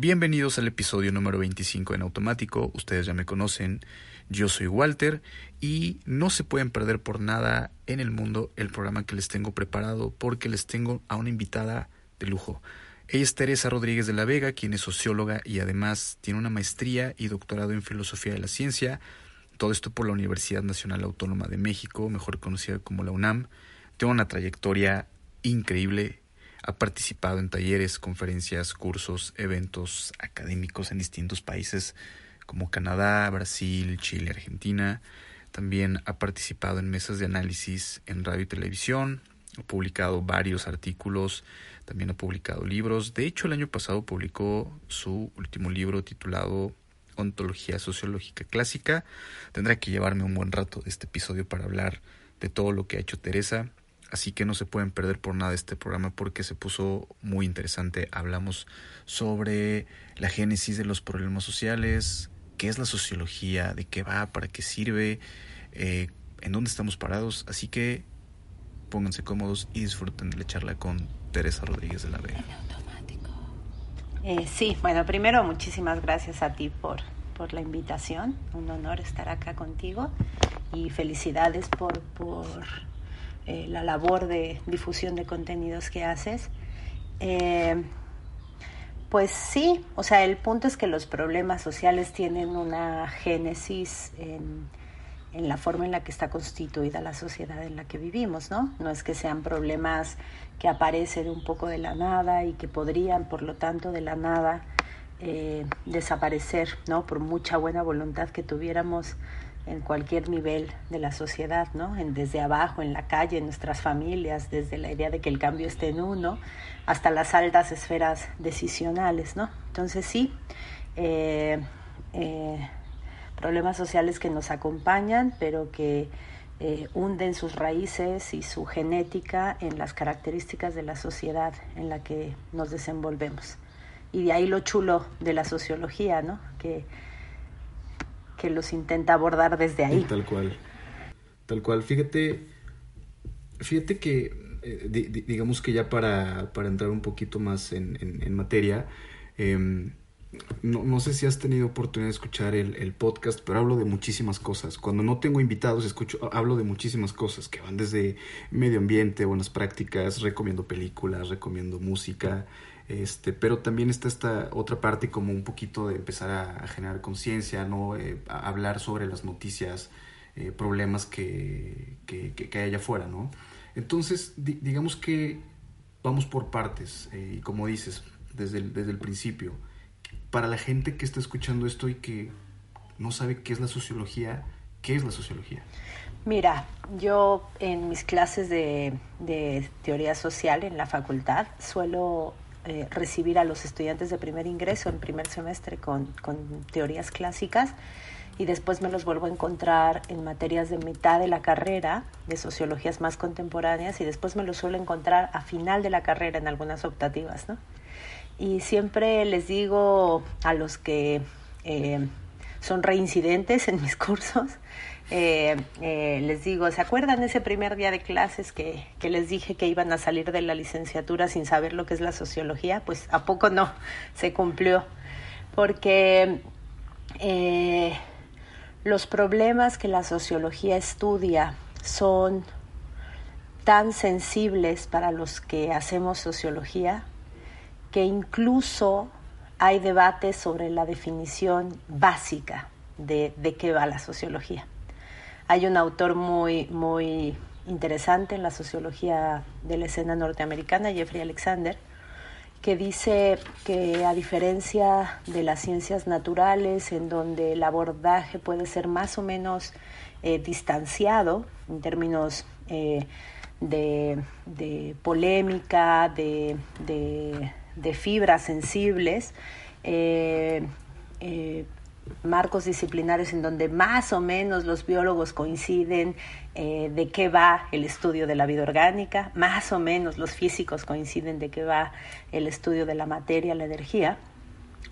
Bienvenidos al episodio número 25 en automático. Ustedes ya me conocen. Yo soy Walter y no se pueden perder por nada en el mundo el programa que les tengo preparado porque les tengo a una invitada de lujo. Ella es Teresa Rodríguez de la Vega, quien es socióloga y además tiene una maestría y doctorado en filosofía de la ciencia. Todo esto por la Universidad Nacional Autónoma de México, mejor conocida como la UNAM. Tiene una trayectoria increíble ha participado en talleres, conferencias, cursos, eventos académicos en distintos países como Canadá, Brasil, Chile, Argentina. También ha participado en mesas de análisis en radio y televisión. Ha publicado varios artículos. También ha publicado libros. De hecho, el año pasado publicó su último libro titulado Ontología Sociológica Clásica. Tendrá que llevarme un buen rato de este episodio para hablar de todo lo que ha hecho Teresa Así que no se pueden perder por nada este programa porque se puso muy interesante. Hablamos sobre la génesis de los problemas sociales, qué es la sociología, de qué va, para qué sirve, eh, en dónde estamos parados. Así que pónganse cómodos y disfruten de la charla con Teresa Rodríguez de la Vega. Eh, sí, bueno, primero muchísimas gracias a ti por, por la invitación. Un honor estar acá contigo y felicidades por, por eh, la labor de difusión de contenidos que haces. Eh, pues sí, o sea, el punto es que los problemas sociales tienen una génesis en, en, la forma en la que está constituida la sociedad en la que vivimos, ¿no? No es que sean problemas que aparecen un poco de la nada y que podrían, por lo tanto, de la nada eh, desaparecer, ¿no? Por mucha buena voluntad que tuviéramos en cualquier nivel de la sociedad, ¿no? Desde abajo, en la calle, en nuestras familias, desde la idea de que el cambio esté en uno, hasta las altas esferas decisionales, ¿no? Entonces sí, eh, eh, problemas sociales que nos acompañan, pero que eh, hunden sus raíces y su genética en las características de la sociedad en la que nos desenvolvemos. Y de ahí lo chulo de la sociología, ¿no? Que que los intenta abordar desde ahí. tal cual. Tal cual. Fíjate, fíjate que, eh, digamos que ya para, para, entrar un poquito más en, en, materia, em, no, no, sé si has tenido oportunidad de escuchar el, el, podcast, pero hablo de muchísimas cosas. Cuando no tengo invitados, escucho, hablo de muchísimas cosas que van desde medio ambiente, buenas prácticas, recomiendo películas, recomiendo música. Este, pero también está esta otra parte como un poquito de empezar a, generar conciencia, ¿no? Eh, hablar sobre las noticias, eh, problemas que, que, que, hay allá afuera, ¿no? Entonces, digamos que vamos por partes, eh, y como dices, desde el, desde el principio, para la gente que está escuchando esto y que no sabe qué es la sociología, ¿qué es la sociología? Mira, yo en mis clases de teoría social en la facultad suelo eh, recibir a los estudiantes de primer ingreso en primer semestre con, con, teorías clásicas y después me los vuelvo a encontrar en materias de mitad de la carrera, de sociologías más contemporáneas, y después me los suelo encontrar a final de la carrera en algunas optativas. ¿no? Y siempre les digo a los que eh, son reincidentes en mis cursos, eh, eh, les digo, ¿se acuerdan ese primer día de clases que, que, les dije que iban a salir de la licenciatura sin saber lo que es la sociología? Pues a poco no, se cumplió. Porque eh, los problemas que la sociología estudia son tan sensibles para los que hacemos sociología que incluso hay debates sobre la definición básica de, de qué va la sociología. Hay un autor muy, muy interesante en la sociología de la escena norteamericana, Jeffrey Alexander, que dice que a diferencia de las ciencias naturales, en donde el abordaje puede ser más o menos eh, distanciado en términos eh, de, polémica, de, fibras sensibles, eh, eh, marcos disciplinarios en donde más o menos los biólogos coinciden eh, de qué va el estudio de la vida orgánica, más o menos los físicos coinciden de qué va el estudio de la materia, la energía.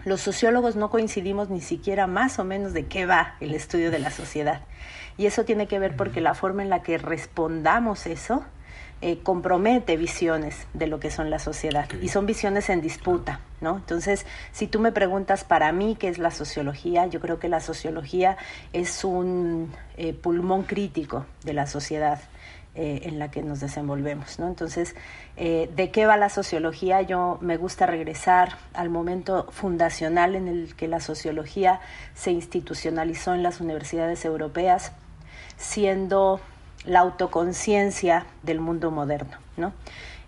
Los sociólogos no coincidimos ni siquiera más o menos de qué va el estudio de la sociedad. Y eso tiene que ver porque la forma en la que respondamos eso eh, compromete visiones de lo que son la sociedad y son visiones en disputa, ¿no? Entonces, si tú me preguntas para mí qué es la sociología, yo creo que la sociología es un eh, pulmón crítico de la sociedad. Eh, en la que nos desenvolvemos. ¿no? Entonces, ¿de qué va la sociología? Yo me gusta regresar al momento fundacional en el que la sociología se institucionalizó en las universidades europeas, siendo la autoconciencia del mundo moderno. ¿no?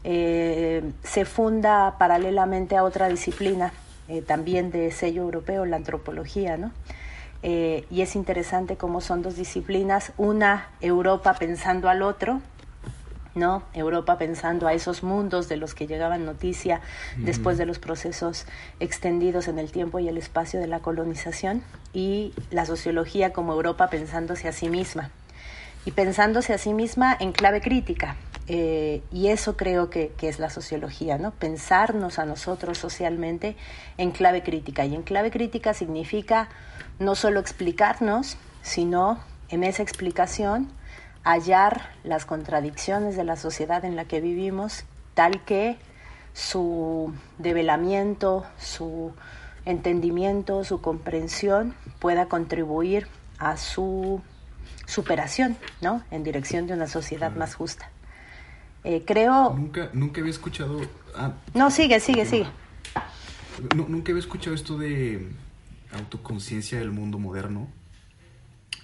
Eh, se funda paralelamente a otra disciplina, eh, también de sello europeo, la antropología, ¿no? Eh, y es interesante cómo son dos disciplinas, una Europa pensando al otro, ¿no? Europa pensando a esos mundos de los que llegaban noticia después de los procesos extendidos en el tiempo y el espacio de la colonización, y la sociología como Europa pensándose a sí misma, y pensándose a sí misma en clave crítica. Eh, y eso creo que, es la sociología, ¿no? Pensarnos a nosotros socialmente en clave crítica. Y en clave crítica significa no solo explicarnos, sino en esa explicación hallar las contradicciones de la sociedad en la que vivimos, tal que su develamiento, su entendimiento, su comprensión pueda contribuir a su superación, ¿no? En dirección de una sociedad más justa. Eh, creo... Nunca, nunca había escuchado... Ah, no, sigue, sigue, sigue. nunca había escuchado esto de autoconciencia del mundo moderno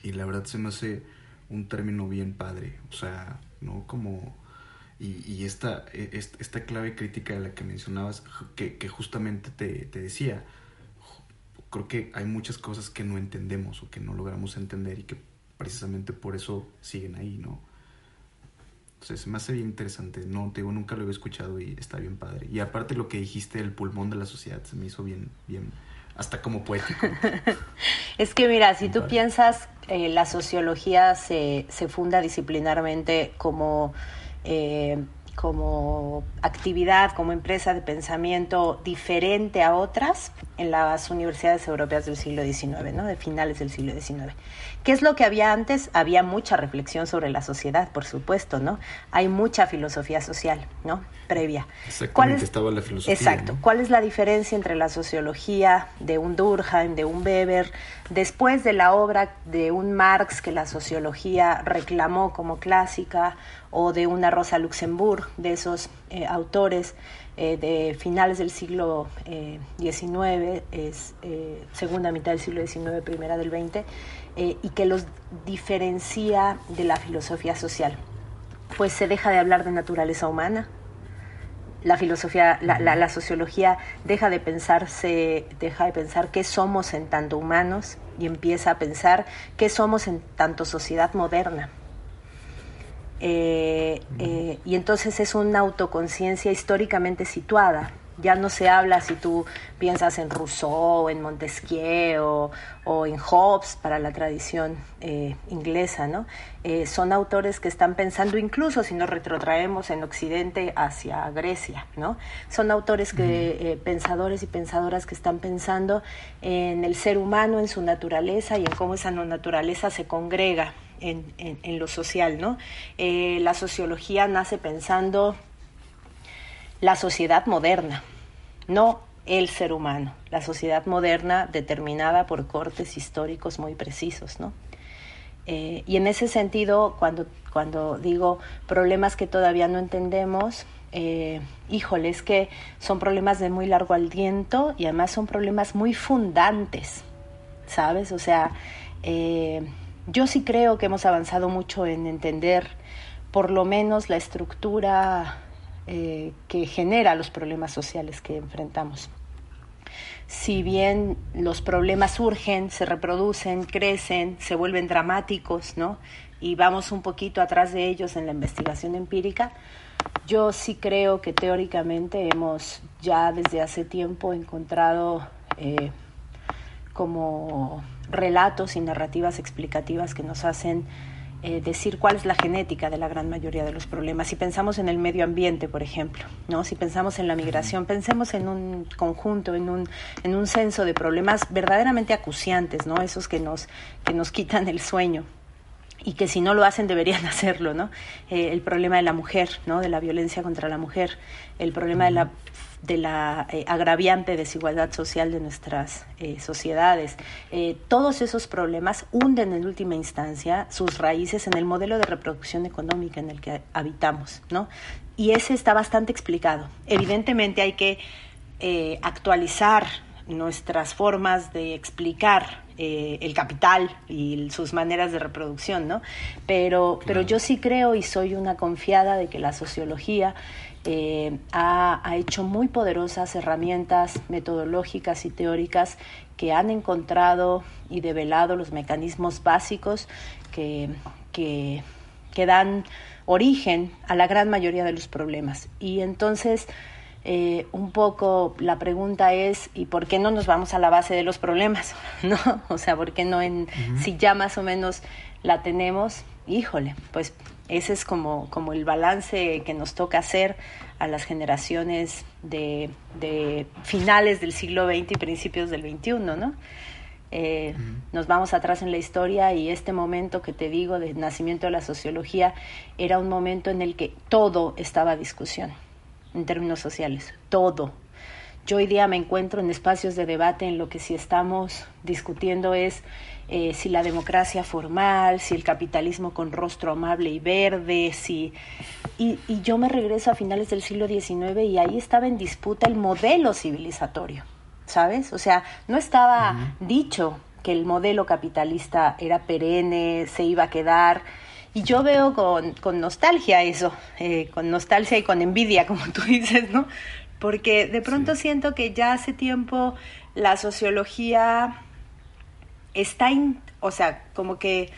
y la verdad se me hace un término bien padre, o sea, ¿no? Como... Y, esta, e, esta, clave crítica de la que mencionabas, que, que justamente te, te decía, creo que hay muchas cosas que no entendemos o que no logramos entender y que precisamente por eso siguen ahí, ¿no? Entonces, se me hace bien interesante. No, te digo, nunca lo había escuchado y está bien padre. Y aparte lo que dijiste, el pulmón de la sociedad, se me hizo bien, bien, hasta como poético. es que mira, si tú piensas, eh, la sociología se, se, funda disciplinarmente como eh, como actividad, como empresa de pensamiento diferente a otras en las universidades europeas del siglo XIX, ¿no? de finales del siglo XIX. ¿Qué es lo que había antes? Había mucha reflexión sobre la sociedad, por supuesto, ¿no? Hay mucha filosofía social, ¿no? Previa. Exactamente, estaba la filosofía. Exacto. ¿Cuál es la diferencia entre la sociología de un Durkheim, de un Weber, después de la obra de un Marx que la sociología reclamó como clásica, o de una Rosa Luxemburg, de esos eh, autores eh, de finales del siglo XIX, eh, es, segunda mitad del siglo XIX, primera del XX, y que los diferencia de la filosofía social. Pues se deja de hablar de naturaleza humana, la filosofía, la, la, sociología deja de pensarse, deja de pensar qué somos en tanto humanos y empieza a pensar qué somos en tanto sociedad moderna. Eh, eh, y entonces es una autoconciencia históricamente situada. Ya no se habla si tú piensas en Rousseau, en Montesquieu o, en Hobbes para la tradición eh, inglesa, ¿no? son autores que están pensando, incluso si nos retrotraemos en Occidente hacia Grecia, ¿no? Son autores que, pensadores y pensadoras que están pensando en el ser humano, en su naturaleza y en cómo esa naturaleza se congrega en, lo social, ¿no? Eh, la sociología nace pensando la sociedad moderna, no el ser humano, la sociedad moderna determinada por cortes históricos muy precisos, ¿no? Eh, y en ese sentido, cuando, cuando digo problemas que todavía no entendemos, eh, híjole, es que son problemas de muy largo aliento y además son problemas muy fundantes, ¿sabes? O sea, eh, yo sí creo que hemos avanzado mucho en entender por lo menos la estructura eh, que genera los problemas sociales que enfrentamos. Si bien los problemas surgen, se reproducen, crecen, se vuelven dramáticos, ¿no? y vamos un poquito atrás de ellos en la investigación empírica, yo sí creo que teóricamente hemos ya desde hace tiempo encontrado eh, como relatos y narrativas explicativas que nos hacen eh, decir cuál es la genética de la gran mayoría de los problemas. Si pensamos en el medio ambiente, por ejemplo, ¿no? si pensamos en la migración, pensemos en un conjunto, en un, en un censo de problemas verdaderamente acuciantes, ¿no? esos que nos, que nos quitan el sueño y que si no lo hacen deberían hacerlo, ¿no? Eh, el problema de la mujer, ¿no? De la violencia contra la mujer, el problema de la de la eh, agraviante desigualdad social de nuestras eh, sociedades. Eh, todos esos problemas hunden en última instancia sus raíces en el modelo de reproducción económica en el que habitamos, ¿no? Y ese está bastante explicado. Evidentemente hay que actualizar nuestras formas de explicar el capital y sus maneras de reproducción, ¿no? Pero, pero yo sí creo y soy una confiada de que la sociología eh, ha, hecho muy poderosas herramientas metodológicas y teóricas que han encontrado y develado los mecanismos básicos que, que, dan origen a la gran mayoría de los problemas. Y entonces, eh, un poco la pregunta es, ¿y por qué no nos vamos a la base de los problemas? ¿No? O sea, ¿por qué no en, si ya más o menos la tenemos? Híjole, pues ese es como, como el balance que nos toca hacer a las generaciones de, finales del siglo XX y principios del XXI, ¿no? Eh, nos vamos atrás en la historia y este momento que te digo del nacimiento de la sociología era un momento en el que todo estaba a discusión en términos sociales, todo. Yo hoy día me encuentro en espacios de debate en lo que si estamos discutiendo es eh, si la democracia formal, si el capitalismo con rostro amable y verde, si... Y, yo me regreso a finales del siglo XIX y ahí estaba en disputa el modelo civilizatorio, ¿sabes? O sea, no estaba dicho que el modelo capitalista era perenne, se iba a quedar. Y yo veo con, con nostalgia eso, eh, con nostalgia y con envidia, como tú dices, ¿no? Porque de pronto siento que ya hace tiempo la sociología está, o sea, como que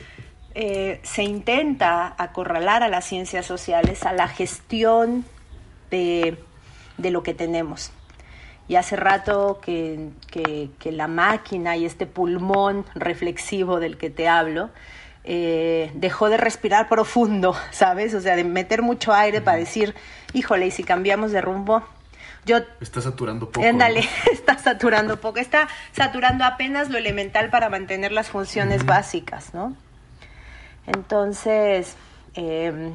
eh, se intenta acorralar a las ciencias sociales a la gestión de, lo que tenemos. Y hace rato que, la máquina y este pulmón reflexivo del que te hablo eh, dejó de respirar profundo, ¿sabes? O sea, de meter mucho aire para decir, híjole, y si cambiamos de rumbo, yo, está saturando poco. Ándale, está saturando poco. Está saturando apenas lo elemental para mantener las funciones básicas, ¿no? Entonces, em,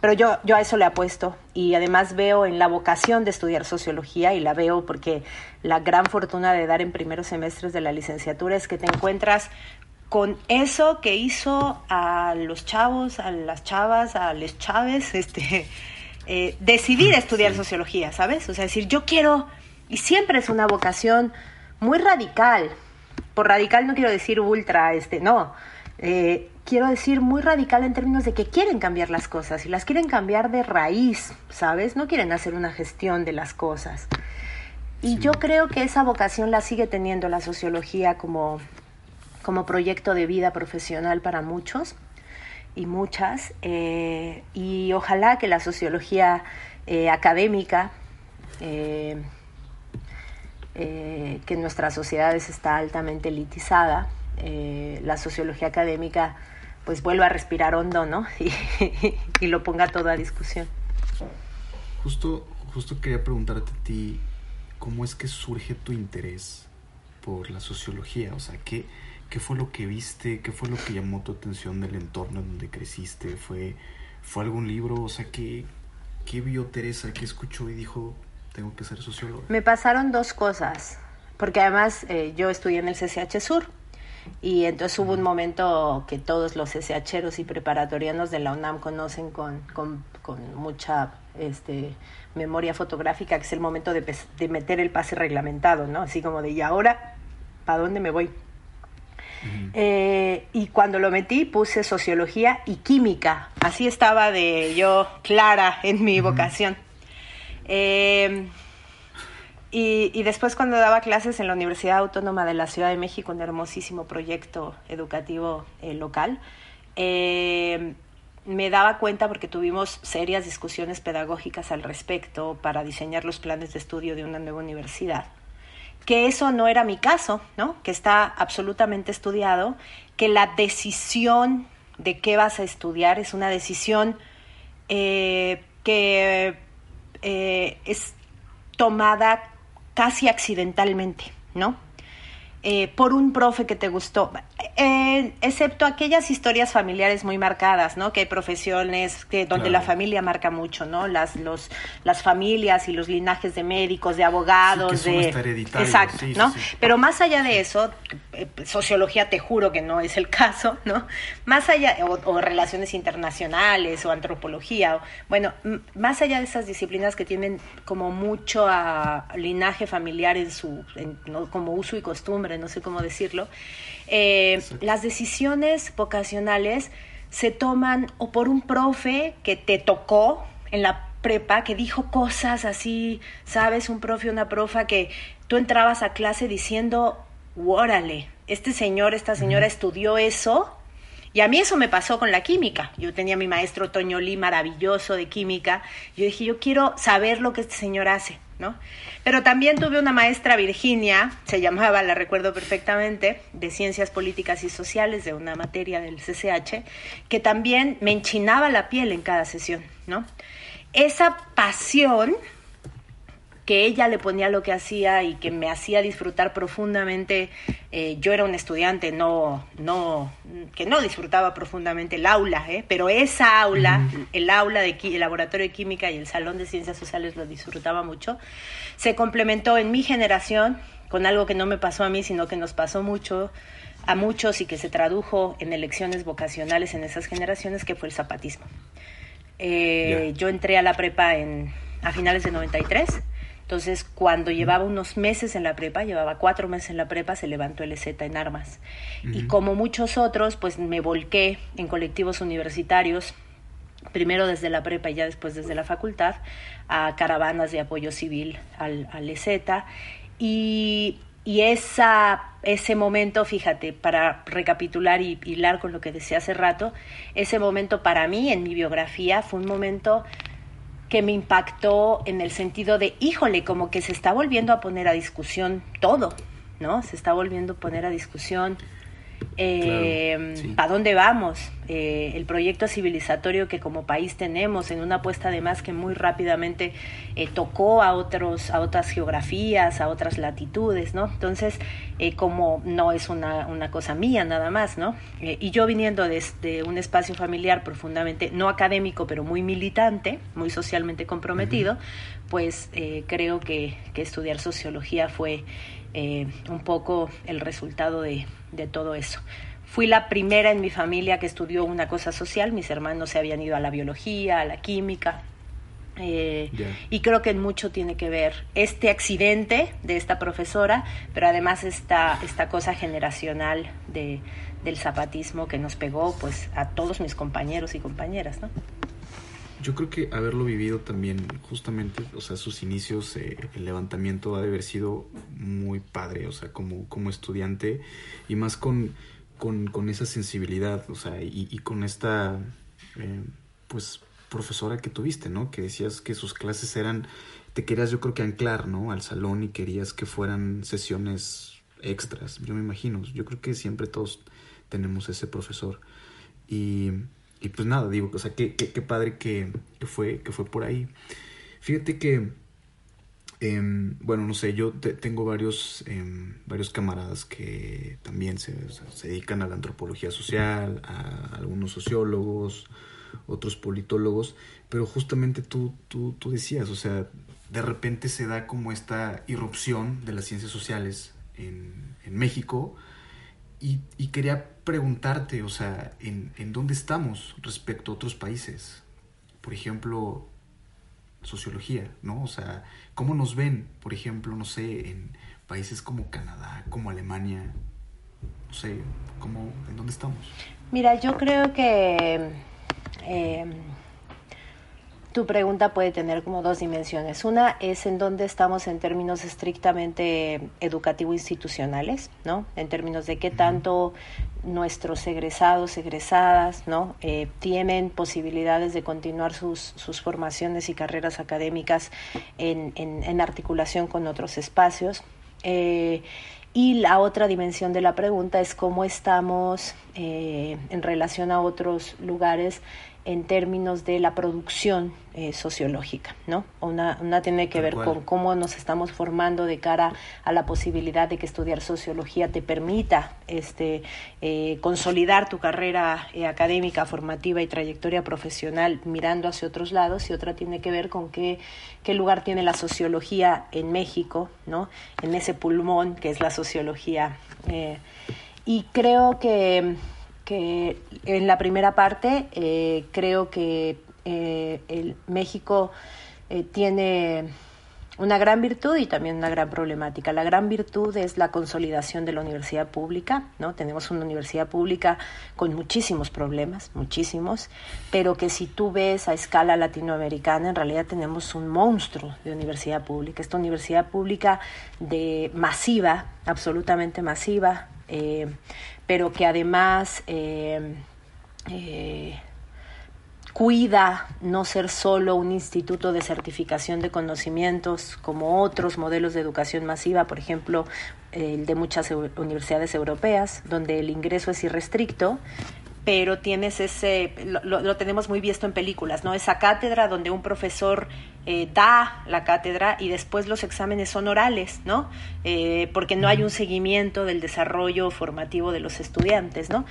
pero yo, yo a eso le apuesto y además veo en la vocación de estudiar sociología y la veo porque la gran fortuna de dar en primeros semestres de la licenciatura es que te encuentras con eso que hizo a los chavos, a las chavas, a les chaves, este, eh, decidir estudiar sociología, ¿sabes? O sea, decir, yo quiero, y siempre es una vocación muy radical. Por radical no quiero decir ultra, este, no. Eh, quiero decir muy radical en términos de que quieren cambiar las cosas y las quieren cambiar de raíz, ¿sabes? No quieren hacer una gestión de las cosas. Y yo creo que esa vocación la sigue teniendo la sociología como, como proyecto de vida profesional para muchos y muchas, eh, y ojalá que la sociología eh, académica, eh, que en nuestras sociedades está altamente elitizada, la sociología académica pues vuelva a respirar hondo, ¿no? Y, lo ponga todo a discusión. Justo, justo quería preguntarte a ti, ¿cómo es que surge tu interés por la sociología? O sea, ¿qué, ¿Qué fue lo que viste? ¿Qué fue lo que llamó tu atención del entorno en donde creciste? ¿Fue, fue algún libro? O sea, ¿qué, ¿qué vio Teresa? ¿Qué escuchó y dijo, tengo que ser socióloga? Me pasaron dos cosas, porque además eh, yo estudié en el CCH Sur. Y entonces hubo un momento que todos los SHeros y preparatorianos de la UNAM conocen con, con, con mucha este, memoria fotográfica, que es el momento de, de, meter el pase reglamentado, ¿no? Así como de, ¿y ahora? ¿Para dónde me voy? Eh, y cuando lo metí puse sociología y química. Así estaba de yo clara en mi vocación. Eh, y, después cuando daba clases en la Universidad Autónoma de la Ciudad de México, un hermosísimo proyecto educativo eh, local, me daba cuenta porque tuvimos serias discusiones pedagógicas al respecto para diseñar los planes de estudio de una nueva universidad. Que eso no era mi caso, ¿no? Que está absolutamente estudiado, que la decisión de qué vas a estudiar es una decisión eh, que eh, es tomada casi accidentalmente, ¿no? Eh, por un profe que te gustó, eh, excepto aquellas historias familiares muy marcadas, ¿no? Que hay profesiones que donde la familia marca mucho, ¿no? Las los las familias y los linajes de médicos, de abogados, de exacto, ¿no? Pero más allá de eso, eh, sociología te juro que no es el caso, ¿no? Más allá o, relaciones internacionales o antropología, o, bueno, más allá de esas disciplinas que tienen como mucho a, linaje familiar en su como uso y costumbre no sé cómo decirlo, eh, las decisiones vocacionales se toman o por un profe que te tocó en la prepa, que dijo cosas así, sabes, un profe, una profa, que tú entrabas a clase diciendo, órale, este señor, esta señora estudió eso. Y a mí eso me pasó con la química. Yo tenía mi maestro Toño Lee, maravilloso de química. Yo dije, yo quiero saber lo que este señor hace. Pero también tuve una maestra Virginia, se llamaba, la recuerdo perfectamente, de Ciencias Políticas y Sociales, de una materia del CCH, que también me enchinaba la piel en cada sesión, ¿no? Esa pasión que ella le ponía lo que hacía y que me hacía disfrutar profundamente. Eh, yo era un estudiante no, no, que no disfrutaba profundamente el aula, ¿eh? pero esa aula, el aula de el laboratorio de química y el salón de ciencias sociales lo disfrutaba mucho. Se complementó en mi generación con algo que no me pasó a mí, sino que nos pasó mucho a muchos y que se tradujo en elecciones vocacionales en esas generaciones, que fue el zapatismo. Eh, yo entré a la prepa en, a finales de 93 entonces, cuando llevaba unos meses en la prepa, llevaba cuatro meses en la prepa, se levantó el EZ en armas. Y como muchos otros, pues me volqué en colectivos universitarios, primero desde la prepa y ya después desde la facultad, a caravanas de apoyo civil al, al EZ. Y, y esa, ese momento, fíjate, para recapitular y hilar con lo que decía hace rato, ese momento para mí en mi biografía fue un momento que me impactó en el sentido de, híjole, como que se está volviendo a poner a discusión todo, ¿no? Se está volviendo a poner a discusión eh, ¿Para dónde vamos? Eh, el proyecto civilizatorio que como país tenemos en una apuesta además que muy rápidamente eh, tocó a otros a otras geografías, a otras latitudes, ¿no? Entonces, eh, como no es una, una, cosa mía nada más, ¿no? y yo viniendo desde un espacio familiar profundamente, no académico, pero muy militante, muy socialmente comprometido, pues creo que, que estudiar sociología fue un poco el resultado de, de todo eso. Fui la primera en mi familia que estudió una cosa social, mis hermanos se habían ido a la biología, a la química, eh, y creo que en mucho tiene que ver este accidente de esta profesora, pero además esta, esta cosa generacional de, del zapatismo que nos pegó pues a todos mis compañeros y compañeras, ¿no? Yo creo que haberlo vivido también, justamente, o sea, sus inicios, eh, el levantamiento ha de haber sido muy padre, o sea, como, como estudiante y más con, con, esa sensibilidad, o sea, y, con esta, eh, pues, profesora que tuviste, ¿no? Que decías que sus clases eran, te querías yo creo que anclar, ¿no? Al salón y querías que fueran sesiones extras, yo me imagino, yo creo que siempre todos tenemos ese profesor. Y y pues nada, digo, o sea, qué, qué, padre que, fue, que fue por ahí. Fíjate que, em, bueno, no sé, yo tengo varios, em, varios camaradas que también se, se, dedican a la antropología social, a algunos sociólogos, otros politólogos, pero justamente tú, tú, tú decías, o sea, de repente se da como esta irrupción de las ciencias sociales en, en México y, y quería preguntarte, o sea, en, en dónde estamos respecto a otros países. Por ejemplo, sociología, ¿no? O sea, ¿cómo nos ven, por ejemplo, no sé, en países como Canadá, como Alemania? No sé, ¿cómo, ¿en dónde estamos? Mira, yo creo que... Eh, tu pregunta puede tener como dos dimensiones. Una es en dónde estamos en términos estrictamente educativo-institucionales, ¿no? En términos de qué tanto nuestros egresados, egresadas, ¿no? Eh, tienen posibilidades de continuar sus, sus formaciones y carreras académicas en, en, articulación con otros espacios. Eh, y la otra dimensión de la pregunta es cómo estamos eh, en relación a otros lugares en términos de la producción eh, sociológica, ¿no? Una, una tiene que ver con cómo nos estamos formando de cara a la posibilidad de que estudiar sociología te permita este, eh, consolidar tu carrera eh, académica, formativa y trayectoria profesional mirando hacia otros lados, y otra tiene que ver con qué, qué lugar tiene la sociología en México, ¿no? En ese pulmón que es la sociología. y creo que que en la primera parte eh, creo que eh, el México eh, tiene una gran virtud y también una gran problemática. La gran virtud es la consolidación de la universidad pública, ¿no? Tenemos una universidad pública con muchísimos problemas, muchísimos, pero que si tú ves a escala latinoamericana, en realidad tenemos un monstruo de universidad pública. Esta universidad pública de masiva, absolutamente masiva, eh, pero que además eh, eh, cuida no ser solo un instituto de certificación de conocimientos como otros modelos de educación masiva, por ejemplo, el de muchas universidades europeas, donde el ingreso es irrestricto pero tienes ese, lo, tenemos muy visto en películas, ¿no? Esa cátedra donde un profesor eh, da la cátedra y después los exámenes son orales, ¿no? Eh, porque no hay un seguimiento del desarrollo formativo de los estudiantes, ¿no?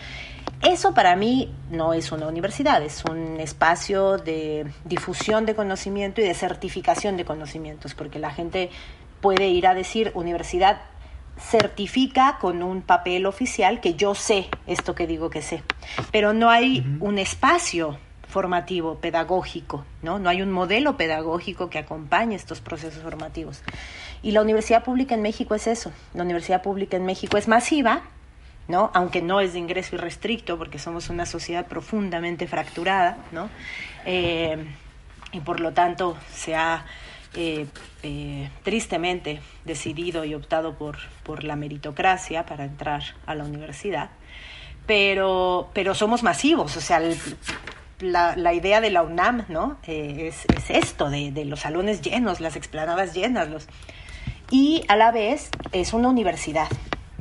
Eso para mí no es una universidad, es un espacio de difusión de conocimiento y de certificación de conocimientos, porque la gente puede ir a decir universidad certifica con un papel oficial que yo sé esto que digo que sé, pero no hay un espacio formativo, pedagógico, ¿no? No hay un modelo pedagógico que acompañe estos procesos formativos. Y la universidad pública en México es eso. La universidad pública en México es masiva, ¿no? Aunque no es de ingreso irrestricto, porque somos una sociedad profundamente fracturada, ¿no? Eh, y por lo tanto se ha eh, eh, tristemente decidido y optado por, por la meritocracia para entrar a la universidad, pero, pero somos masivos, o sea, la, la, idea de la UNAM ¿no? Eh, es, es, esto, de, de, los salones llenos, las explanadas llenas, los... y a la vez es una universidad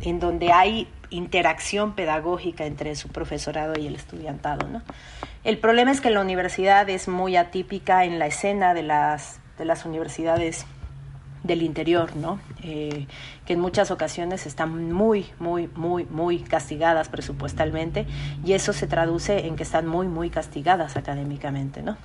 en donde hay interacción pedagógica entre su profesorado y el estudiantado. ¿no? El problema es que la universidad es muy atípica en la escena de las de las universidades del interior, ¿no? Eh, que en muchas ocasiones están muy, muy, muy, muy castigadas presupuestalmente y eso se traduce en que están muy, muy castigadas académicamente, ¿no?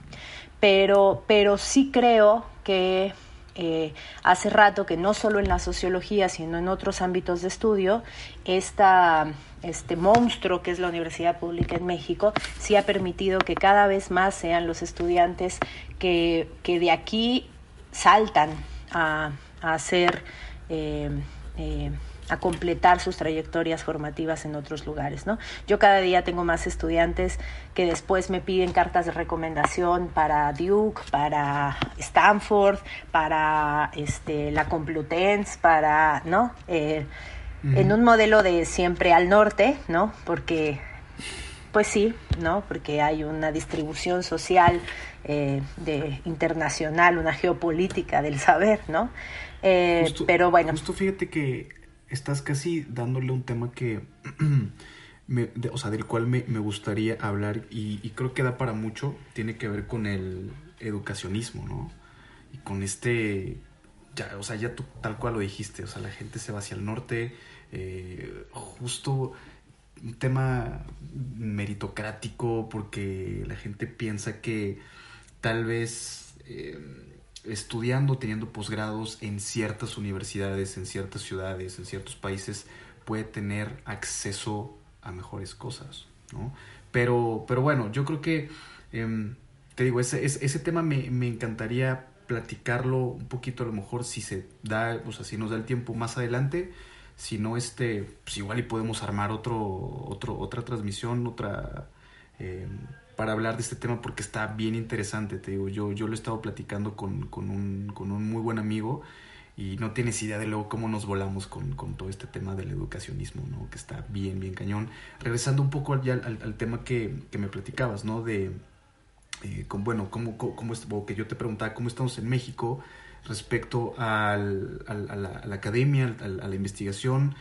Pero, pero sí creo que eh, hace rato que no solo en la sociología, sino en otros ámbitos de estudio, esta, este monstruo que es la Universidad Pública en México sí ha permitido que cada vez más sean los estudiantes que, que de aquí saltan a, hacer, eh, eh, a completar sus trayectorias formativas en otros lugares. ¿no? Yo cada día tengo más estudiantes que después me piden cartas de recomendación para Duke, para Stanford, para este, la Complutense, para, ¿no? Eh, en un modelo de siempre al norte, ¿no? Porque pues sí, ¿no? Porque hay una distribución social eh, de, internacional, una geopolítica del saber, ¿no? Eh, pero bueno. Justo fíjate que estás casi dándole un tema que, o sea, del cual me, gustaría hablar y, y, creo que da para mucho, tiene que ver con el educacionismo, ¿no? Y con este, ya, o sea, ya tú tal cual lo dijiste, o sea, la gente se va hacia el norte, eh, justo un tema meritocrático porque la gente piensa que tal vez eh, estudiando, teniendo posgrados en ciertas universidades, en ciertas ciudades, en ciertos países, puede tener acceso a mejores cosas, ¿no? Pero, pero bueno, yo creo que, em, te digo, ese, ese, tema me, me, encantaría platicarlo un poquito, a lo mejor si se da, o sea, si nos da el tiempo más adelante, si no, este, pues igual y podemos armar otro, otro, otra transmisión, otra... Eh, para hablar de este tema porque está bien interesante, te digo, yo, yo lo he estado platicando con, con, un, con un muy buen amigo y no tienes idea de luego cómo nos volamos con, con, todo este tema del educacionismo, ¿no? Que está bien, bien cañón. Regresando un poco al, tema que, que, me platicabas, ¿no? De, eh, con, bueno, cómo, cómo, que yo te preguntaba cómo estamos en México respecto al, a, la, academia, a la investigación.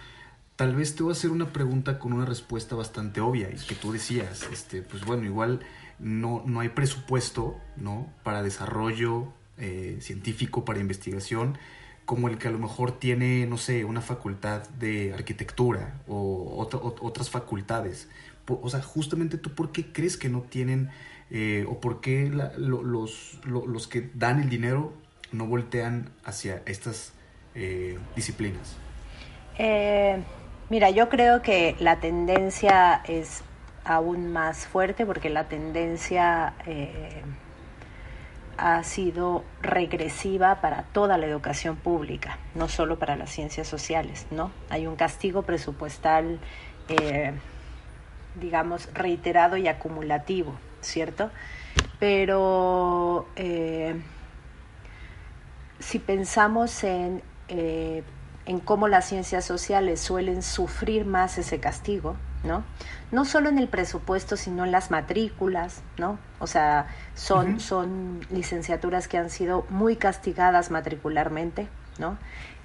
Tal vez te voy a hacer una pregunta con una respuesta bastante obvia, y que tú decías, este, pues bueno, igual no, no hay presupuesto, ¿no? Para desarrollo eh, científico, para investigación, como el que a lo mejor tiene, no sé, una facultad de arquitectura o otras facultades. O sea, justamente tú, ¿por qué crees que no tienen, eh, o por qué los, los que dan el dinero no voltean hacia estas eh, disciplinas? Mira, yo creo que la tendencia es aún más fuerte porque la tendencia ha sido regresiva para toda la educación pública, no solo para las ciencias sociales, ¿no? Hay un castigo presupuestal, eh, digamos, reiterado y acumulativo, ¿cierto? Pero eh, si pensamos en, eh, en cómo las ciencias sociales suelen sufrir más ese castigo, ¿no? No solo en el presupuesto, sino en las matrículas, ¿no? O sea, son, son licenciaturas que han sido muy castigadas matricularmente, ¿no?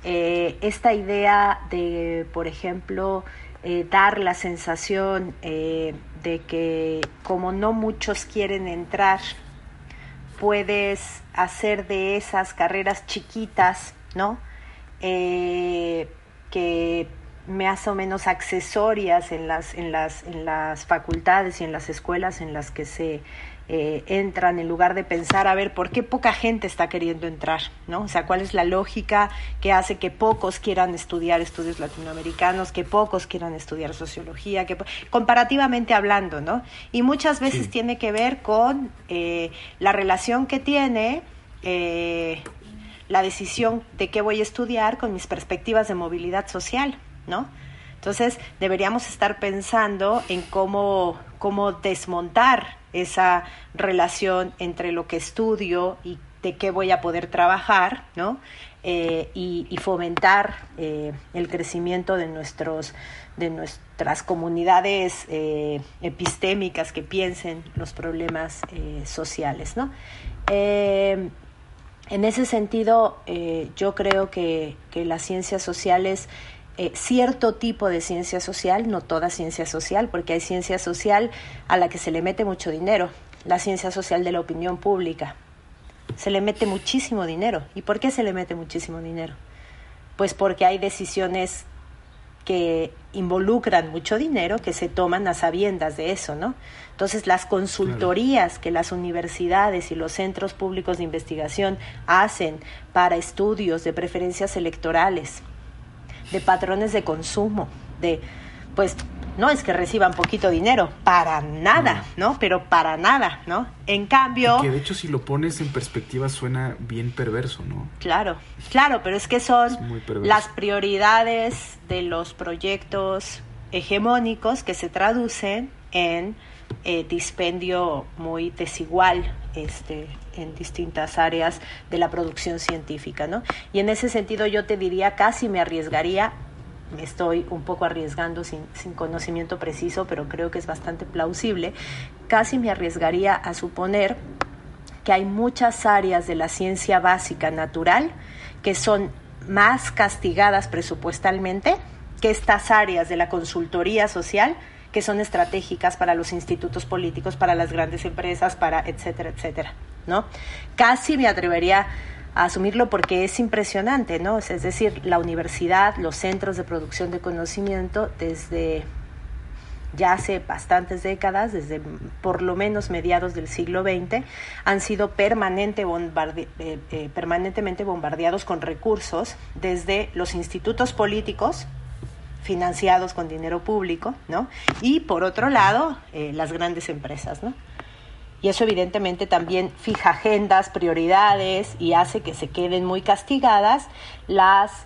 Eh, esta idea de, por ejemplo, eh, dar la sensación eh, de que como no muchos quieren entrar, puedes hacer de esas carreras chiquitas, ¿no? Que más o menos accesorias en las, en las, en las facultades y en las escuelas en las que se eh, entran en lugar de pensar a ver por qué poca gente está queriendo entrar, ¿no? O sea, cuál es la lógica que hace que pocos quieran estudiar estudios latinoamericanos, que pocos quieran estudiar sociología, que comparativamente hablando, ¿no? Y muchas veces tiene que ver con eh, la relación que tiene eh, la decisión de qué voy a estudiar con mis perspectivas de movilidad social. ¿no? Entonces deberíamos estar pensando en cómo, cómo desmontar esa relación entre lo que estudio y de qué voy a poder trabajar, ¿no? Eh, y, fomentar eh, el crecimiento de nuestros de nuestras comunidades eh, epistémicas que piensen los problemas sociales, ¿no? En ese sentido, yo creo que, que las ciencias sociales eh, cierto tipo de ciencia social, no toda ciencia social, porque hay ciencia social a la que se le mete mucho dinero, la ciencia social de la opinión pública. Se le mete muchísimo dinero. ¿Y por qué se le mete muchísimo dinero? Pues porque hay decisiones que involucran mucho dinero que se toman a sabiendas de eso, ¿no? Entonces, las consultorías que las universidades y los centros públicos de investigación hacen para estudios de preferencias electorales, de patrones de consumo, de, pues, no es que reciban poquito dinero, para nada, ¿no? Pero para nada, ¿no? En cambio... que de hecho si lo pones en perspectiva suena bien perverso, ¿no? Claro, claro, pero es que son las prioridades de los proyectos hegemónicos que se traducen en eh, dispendio muy desigual este, en distintas áreas de la producción científica, ¿no? Y en ese sentido yo te diría, casi me arriesgaría, me estoy un poco arriesgando sin, sin conocimiento preciso, pero creo que es bastante plausible, casi me arriesgaría a suponer que hay muchas áreas de la ciencia básica natural que son más castigadas presupuestalmente que estas áreas de la consultoría social que son estratégicas para los institutos políticos, para las grandes empresas, para etcétera, etcétera, ¿no? Casi me atrevería a asumirlo porque es impresionante, ¿no? Es decir, la universidad, los centros de producción de conocimiento desde ya hace bastantes décadas, desde por lo menos mediados del siglo XX, han sido permanente eh, eh, permanentemente bombardeados con recursos desde los institutos políticos, financiados con dinero público, ¿no? Y por otro lado, eh, las grandes empresas, ¿no? Y eso evidentemente también fija agendas, prioridades y hace que se queden muy castigadas las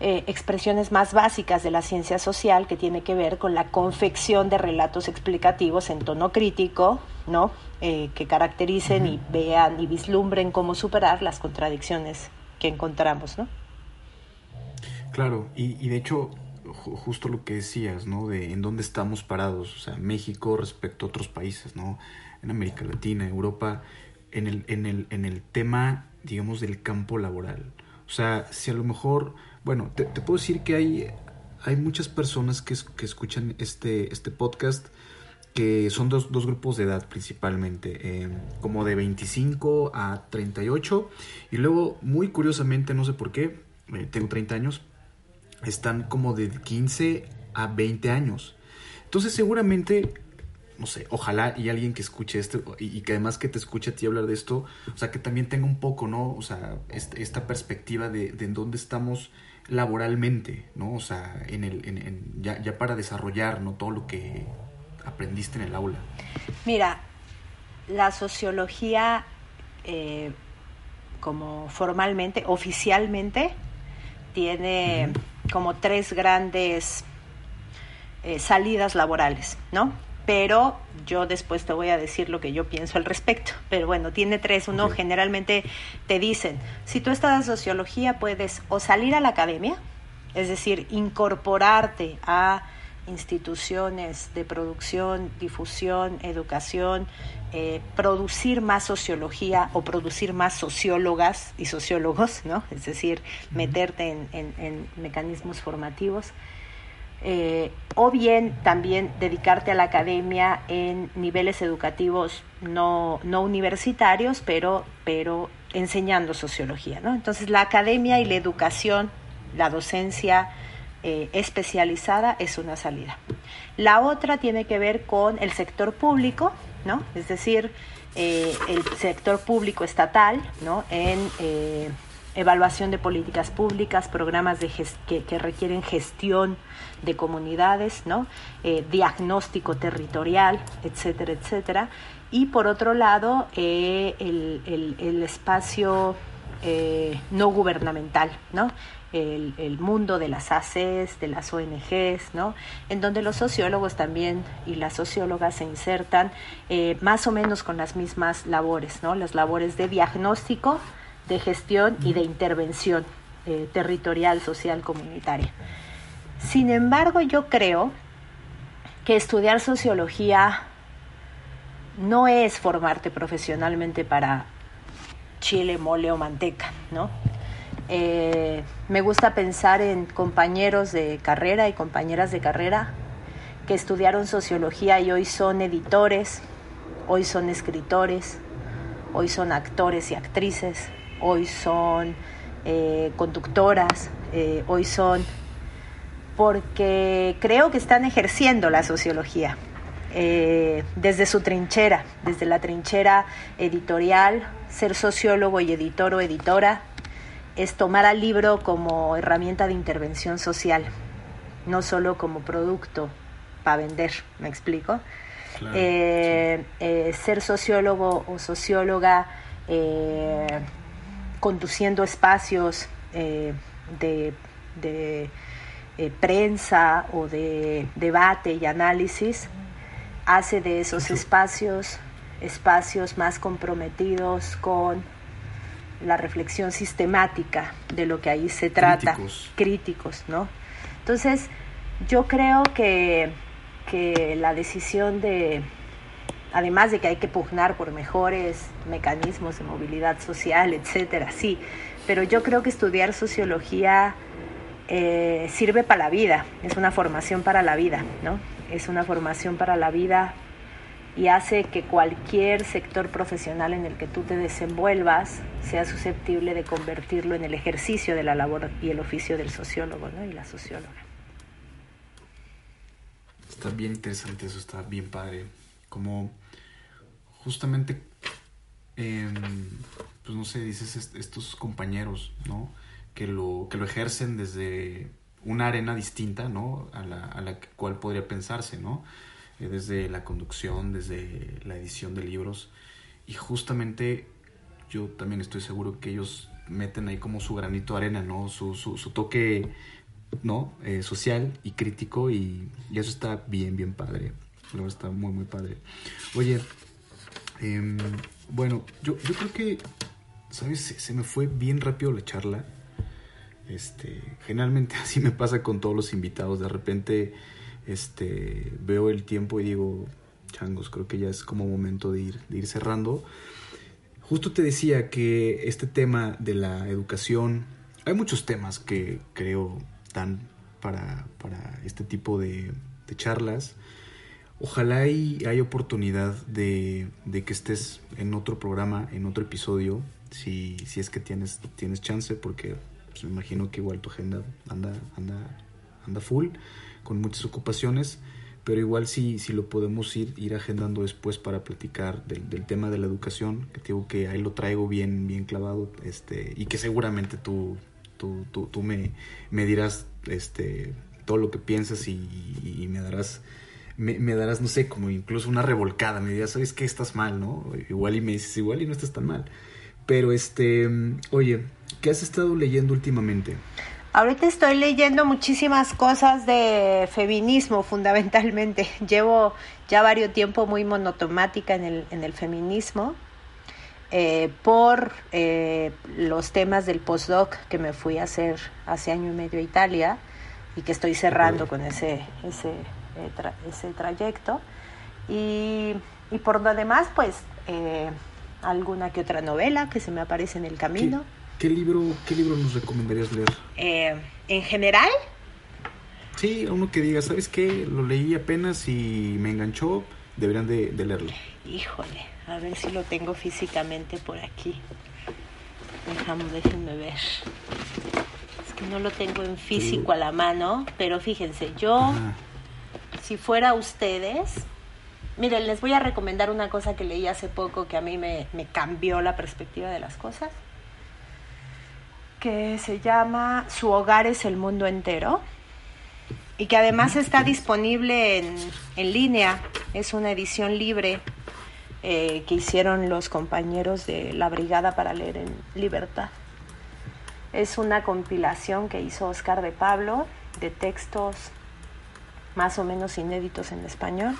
eh, expresiones más básicas de la ciencia social que tiene que ver con la confección de relatos explicativos en tono crítico, ¿no? Eh, que caractericen y vean y vislumbren cómo superar las contradicciones que encontramos, ¿no? Claro, y, y de hecho, justo lo que decías, ¿no? De en dónde estamos parados, o sea, México respecto a otros países, ¿no? En América Latina, Europa, en el, en el, en el tema, digamos, del campo laboral. O sea, si a lo mejor bueno, te, puedo decir que hay, hay muchas personas que, que escuchan este, este podcast que son dos, dos, grupos de edad principalmente, eh, como de 25 a 38, y luego, muy curiosamente, no sé por qué, eh, tengo 30 años, están como de 15 a 20 años. Entonces seguramente, no sé, ojalá y alguien que escuche esto y, que además que te escuche a ti hablar de esto, o sea, que también tenga un poco, ¿no? O sea, este, esta perspectiva de, de en dónde estamos laboralmente, ¿no? O sea, en el, en, ya, ya, para desarrollar, ¿no? Todo lo que aprendiste en el aula. Mira, la sociología, eh, como formalmente, oficialmente, tiene como tres grandes eh, salidas laborales, ¿no? pero yo después te voy a decir lo que yo pienso al respecto. Pero bueno, tiene tres. Uno generalmente te dicen, si tú estás en sociología puedes o salir a la academia, es decir, incorporarte a instituciones de producción, difusión, educación, eh, producir más sociología o producir más sociólogas y sociólogos, ¿no? Es decir, meterte en mecanismos formativos eh, o bien también dedicarte a la academia en niveles educativos no, no universitarios, pero, pero enseñando sociología. ¿no? Entonces la academia y la educación, la docencia eh, especializada es una salida. La otra tiene que ver con el sector público, ¿no? es decir, eh, el sector público estatal ¿no? en evaluación de políticas públicas, programas de que, que, requieren gestión de comunidades, ¿no? Eh, diagnóstico territorial, etcétera, etcétera. Y por otro lado, eh, el, el, espacio eh, no gubernamental, ¿no? El, mundo de las ACES, de las ONGs, ¿no? en donde los sociólogos también y las sociólogas se insertan más o menos con las mismas labores, ¿no? las labores de diagnóstico, de gestión y de intervención eh, territorial, social, comunitaria. Sin embargo, yo creo que estudiar sociología no es formarte profesionalmente para chile, mole o manteca, ¿no? Eh, me gusta pensar en compañeros de carrera y compañeras de carrera que estudiaron sociología y hoy son editores, hoy son escritores, hoy son actores y actrices, hoy son eh, conductoras, eh, hoy son porque creo que están ejerciendo la sociología desde su trinchera, desde la trinchera editorial, ser sociólogo y editor o editora es tomar al libro como herramienta de intervención social, no solo como producto para vender, ¿me explico? ser sociólogo o socióloga conduciendo espacios eh, de, eh, prensa o de debate y análisis, hace de esos espacios espacios más comprometidos con la reflexión sistemática de lo que ahí se trata, críticos, ¿no? Entonces, yo creo que, que la decisión de, además de que hay que pugnar por mejores mecanismos de movilidad social, etcétera, sí, pero yo creo que estudiar sociología eh, sirve para la vida, es una formación para la vida, ¿no? Es una formación para la vida y hace que cualquier sector profesional en el que tú te desenvuelvas sea susceptible de convertirlo en el ejercicio de la labor y el oficio del sociólogo ¿no? y la socióloga. Está bien interesante eso, está bien padre. Como justamente, em, pues no sé, dices estos compañeros, ¿no? Que lo, que lo ejercen desde una arena distinta, ¿no? A la, a la cual podría pensarse, ¿no? Eh, desde la conducción, desde la edición de libros. Y justamente yo también estoy seguro que ellos meten ahí como su granito de arena, ¿no? Su, su, su toque, ¿no? Eh, social y crítico y, eso está bien, bien padre. Luego está muy, muy padre. Oye, em, bueno, yo, yo creo que, ¿sabes? Se, me fue bien rápido la charla. Este, generalmente así me pasa con todos los invitados. De repente, este, veo el tiempo y digo, changos, creo que ya es como momento de ir, de ir cerrando. Justo te decía que este tema de la educación, hay muchos temas que creo dan para, para este tipo de, charlas. Ojalá hay, hay oportunidad de, de, que estés en otro programa, en otro episodio, si, si es que tienes, tienes chance, porque pues, me imagino que igual tu agenda anda, anda, anda full, con muchas ocupaciones pero igual sí, sí lo podemos ir, ir agendando después para platicar del, del, tema de la educación, que digo que ahí lo traigo bien, bien clavado, este, y que seguramente tú, tú, tú, tú me, me, dirás este, todo lo que piensas y, y me darás, me, me, darás, no sé, como incluso una revolcada, me dirás, ¿sabes qué? Estás mal, ¿no? Igual y me dices, igual y no estás tan mal. Pero este, oye, ¿qué has estado leyendo últimamente? Ahorita estoy leyendo muchísimas cosas de feminismo fundamentalmente. Llevo ya varios tiempo muy monotomática en el, en el feminismo eh, por eh, los temas del postdoc que me fui a hacer hace año y medio a Italia y que estoy cerrando con ese, ese, eh, ese trayecto. Y, y, por lo demás, pues alguna que otra novela que se me aparece en el camino. ¿Qué libro, qué libro nos recomendarías leer? Eh, ¿En general? Sí, uno que diga, ¿sabes qué? Lo leí apenas y me enganchó, deberían de, leerlo. Híjole, a ver si lo tengo físicamente por aquí. Déjame, déjenme ver. Es que no lo tengo en físico a la mano, pero fíjense, yo, si fuera ustedes, miren, les voy a recomendar una cosa que leí hace poco que a mí me, me cambió la perspectiva de las cosas que se llama Su hogar es el mundo entero y que además está disponible en, en línea. Es una edición libre eh, que hicieron los compañeros de la Brigada para Leer en Libertad. Es una compilación que hizo Oscar de Pablo de textos más o menos inéditos en español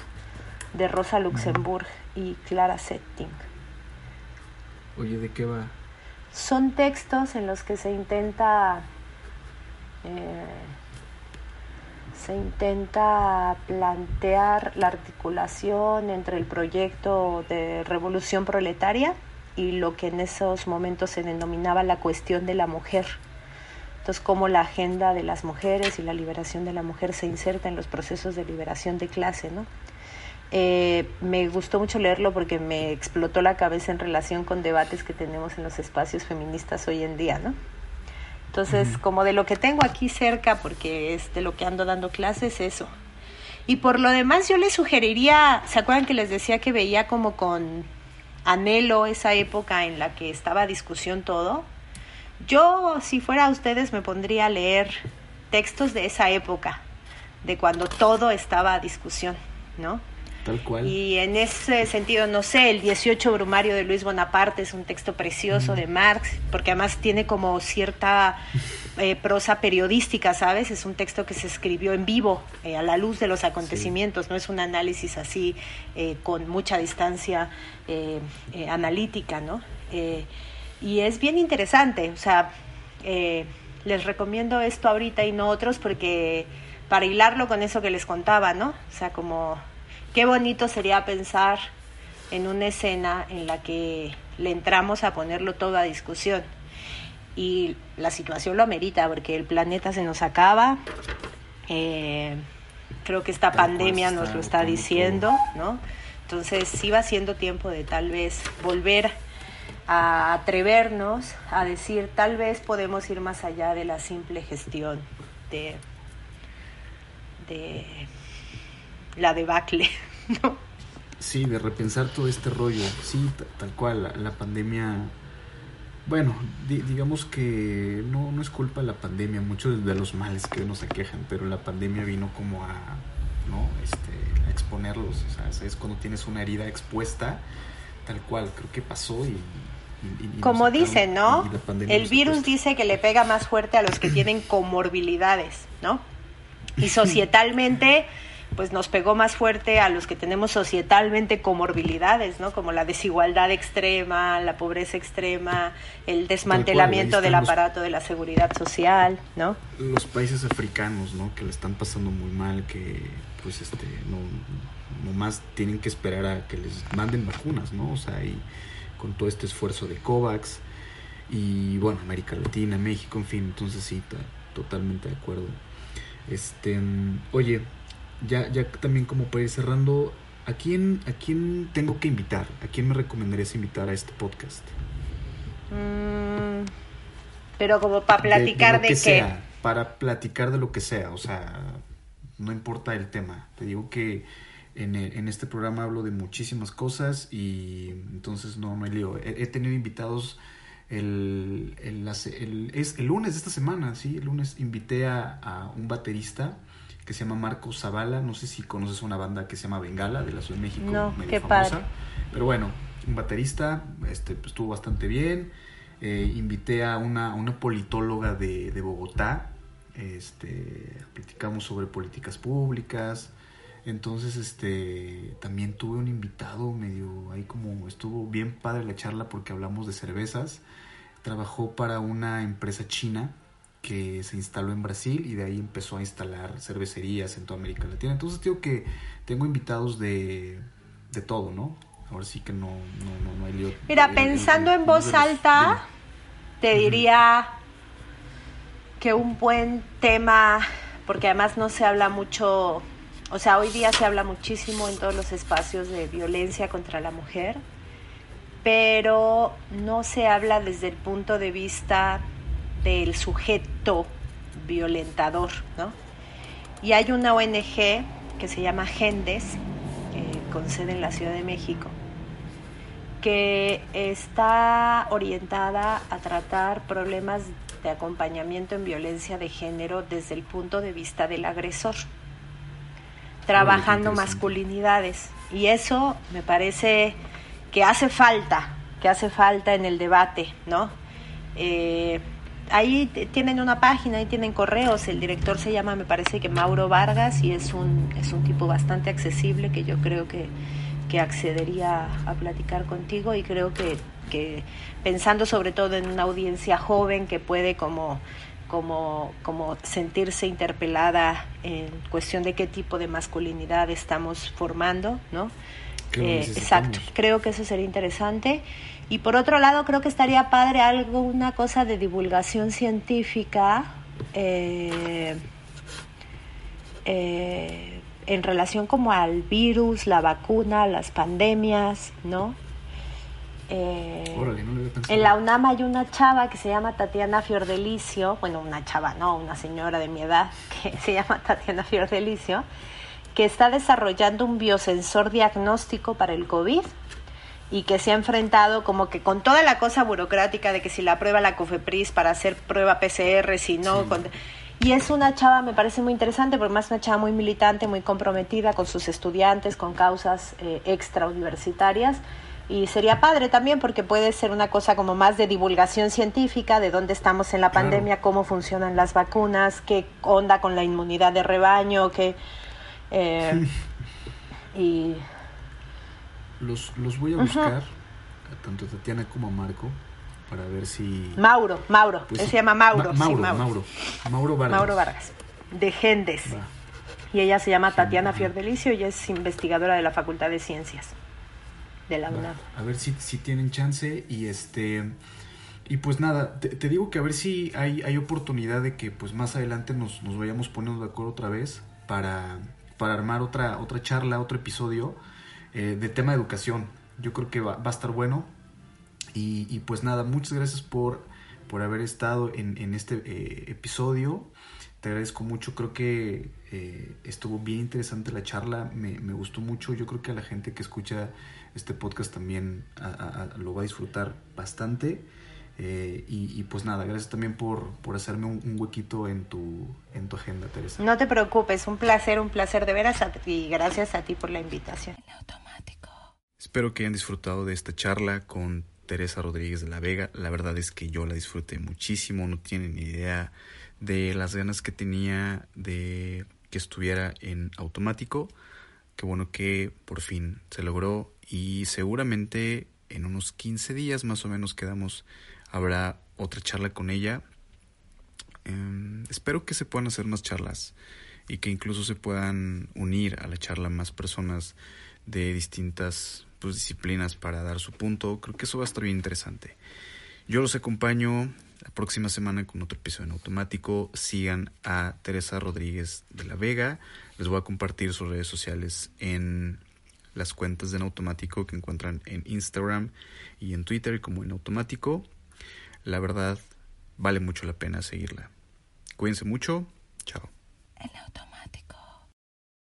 de Rosa Luxemburg y Clara Setting. Oye, ¿de qué va? Son textos en los que se intenta eh, se intenta plantear la articulación entre el proyecto de revolución proletaria y lo que en esos momentos se denominaba la cuestión de la mujer. Entonces, cómo la agenda de las mujeres y la liberación de la mujer se inserta en los procesos de liberación de clase, ¿no? Eh, me gustó mucho leerlo porque me explotó la cabeza en relación con debates que tenemos en los espacios feministas hoy en día, ¿no? Entonces, como de lo que tengo aquí cerca, porque es de lo que ando dando clases, eso. Y por lo demás, yo les sugeriría, ¿se acuerdan que les decía que veía como con anhelo esa época en la que estaba discusión todo? Yo, si fuera ustedes, me pondría a leer textos de esa época, de cuando todo estaba a discusión, ¿no? Y en ese sentido, no sé, el 18 Brumario de Luis Bonaparte es un texto precioso de Marx, porque además tiene como cierta eh, prosa periodística, ¿sabes? Es un texto que se escribió en vivo, eh, a la luz de los acontecimientos, no es un análisis así eh, con mucha distancia analítica, ¿no? y es bien interesante, o sea, les recomiendo esto ahorita y no otros porque para hilarlo con eso que les contaba, ¿no? O sea, como Qué bonito sería pensar en una escena en la que le entramos a ponerlo todo a discusión. Y la situación lo amerita porque el planeta se nos acaba. Eh, creo que esta pandemia nos lo está diciendo, ¿no? Entonces sí va siendo tiempo de tal vez volver a atrevernos a decir tal vez podemos ir más allá de la simple gestión de, de la debacle, ¿no? Sí, de repensar todo este rollo, sí, tal cual, la, pandemia, bueno, digamos que no, no es culpa de la pandemia, muchos de los males que nos aquejan, pero la pandemia vino como a, ¿no? Este, a exponerlos, o sea, es cuando tienes una herida expuesta, tal cual, creo que pasó y Como dicen, ¿no? el virus dice que le pega más fuerte a los que tienen comorbilidades, ¿no? Y societalmente pues nos pegó más fuerte a los que tenemos societalmente comorbilidades, ¿no? Como la desigualdad extrema, la pobreza extrema, el desmantelamiento del aparato de la seguridad social, ¿no? Los países africanos, ¿no? Que le están pasando muy mal, que pues este no, no más tienen que esperar a que les manden vacunas, ¿no? O sea, y con todo este esfuerzo de COVAX y bueno, América Latina, México, en fin, entonces sí, totalmente de acuerdo. Este, oye, ya, ya también como para ir cerrando, ¿a quién, ¿a quién tengo que invitar? ¿A quién me recomendarías invitar a este podcast? Mm, pero como para platicar de, qué. Sea, para platicar de lo que sea, o sea, no importa el tema. Te digo que en, en este programa hablo de muchísimas cosas y entonces no, no hay lío. He, tenido invitados el, el, el, es el lunes de esta semana, sí, el lunes invité a, a un baterista que se llama Marco Zavala. No sé si conoces una banda que se llama Bengala de la Ciudad de México, no, qué Padre. Pero bueno, un baterista, este, pues, estuvo bastante bien. Eh, invité a una, una politóloga de, de, Bogotá. Este, platicamos sobre políticas públicas. Entonces, este, también tuve un invitado medio ahí como estuvo bien padre la charla porque hablamos de cervezas. Trabajó para una empresa china que se instaló en Brasil y de ahí empezó a instalar cervecerías en toda América Latina. Entonces digo que tengo invitados de, de todo, ¿no? Ahora sí que no, no, no, hay lío. Mira, pensando en voz alta, te diría que un buen tema, porque además no se habla mucho, o sea, hoy día se habla muchísimo en todos los espacios de violencia contra la mujer, pero no se habla desde el punto de vista del sujeto violentador, ¿no? Y hay una ONG que se llama Gendes, eh, con sede en la Ciudad de México, que está orientada a tratar problemas de acompañamiento en violencia de género desde el punto de vista del agresor, trabajando masculinidades. Y eso me parece que hace falta, que hace falta en el debate, ¿no? Eh, ahí tienen una página, ahí tienen correos, el director se llama, me parece que Mauro Vargas, y es un, es un tipo bastante accesible que yo creo que, que accedería a platicar contigo y creo que, que pensando sobre todo en una audiencia joven que puede como como, como sentirse interpelada en cuestión de qué tipo de masculinidad estamos formando, ¿no? Eh, exacto, creo que eso sería interesante. Y por otro lado, creo que estaría padre algo, una cosa de divulgación científica eh, eh, en relación como al virus, la vacuna, las pandemias, ¿no? Eh, en la UNAM hay una chava que se llama Tatiana Fiordelicio, bueno, una chava, no, una señora de mi edad que se llama Tatiana Fiordelicio, que está desarrollando un biosensor diagnóstico para el COVID y que se ha enfrentado como que con toda la cosa burocrática de que si la prueba la COFEPRIS para hacer prueba PCR, si no... y es una chava, me parece muy interesante, porque más una chava muy militante, muy comprometida con sus estudiantes, con causas eh, extra universitarias. Y sería padre también porque puede ser una cosa como más de divulgación científica, de dónde estamos en la pandemia, cómo funcionan las vacunas, qué onda con la inmunidad de rebaño, qué... Eh, y los, los voy a buscar, tanto a Tatiana como a Marco, para ver si... Mauro, Mauro, pues se llama Mauro. Mauro, Mauro, Mauro, Vargas. Mauro Vargas, de Gendes. Y ella se llama Tatiana Fiordelicio y es investigadora de la Facultad de Ciencias de la UNAM. A ver si, si tienen chance y este... Y pues nada, te, digo que a ver si hay, hay oportunidad de que pues más adelante nos, nos vayamos poniendo de acuerdo otra vez para, para armar otra, otra charla, otro episodio eh, de tema de educación. Yo creo que va, a estar bueno. Y, pues nada, muchas gracias por, por haber estado en, en este eh, episodio. Te agradezco mucho, creo que eh, estuvo bien interesante la charla, me, me, gustó mucho. Yo creo que a la gente que escucha este podcast también lo va a disfrutar bastante. Eh, y, y, pues nada, gracias también por, por hacerme un, un, huequito en tu, en tu agenda, Teresa. No te preocupes, un placer, un placer de veras y gracias a ti por la invitación. Espero que hayan disfrutado de esta charla con Teresa Rodríguez de la Vega. La verdad es que yo la disfruté muchísimo, no tienen ni idea de las ganas que tenía de que estuviera en automático. Qué bueno que por fin se logró y seguramente en unos 15 días más o menos quedamos, habrá otra charla con ella. Em, espero que se puedan hacer más charlas y que incluso se puedan unir a la charla más personas de distintas pues, disciplinas para dar su punto. Creo que eso va a estar bien interesante. Yo los acompaño la próxima semana con otro episodio en automático. Sigan a Teresa Rodríguez de la Vega. Les voy a compartir sus redes sociales en las cuentas de en automático que encuentran en Instagram y en Twitter como en automático. La verdad, vale mucho la pena seguirla. Cuídense mucho. Chao.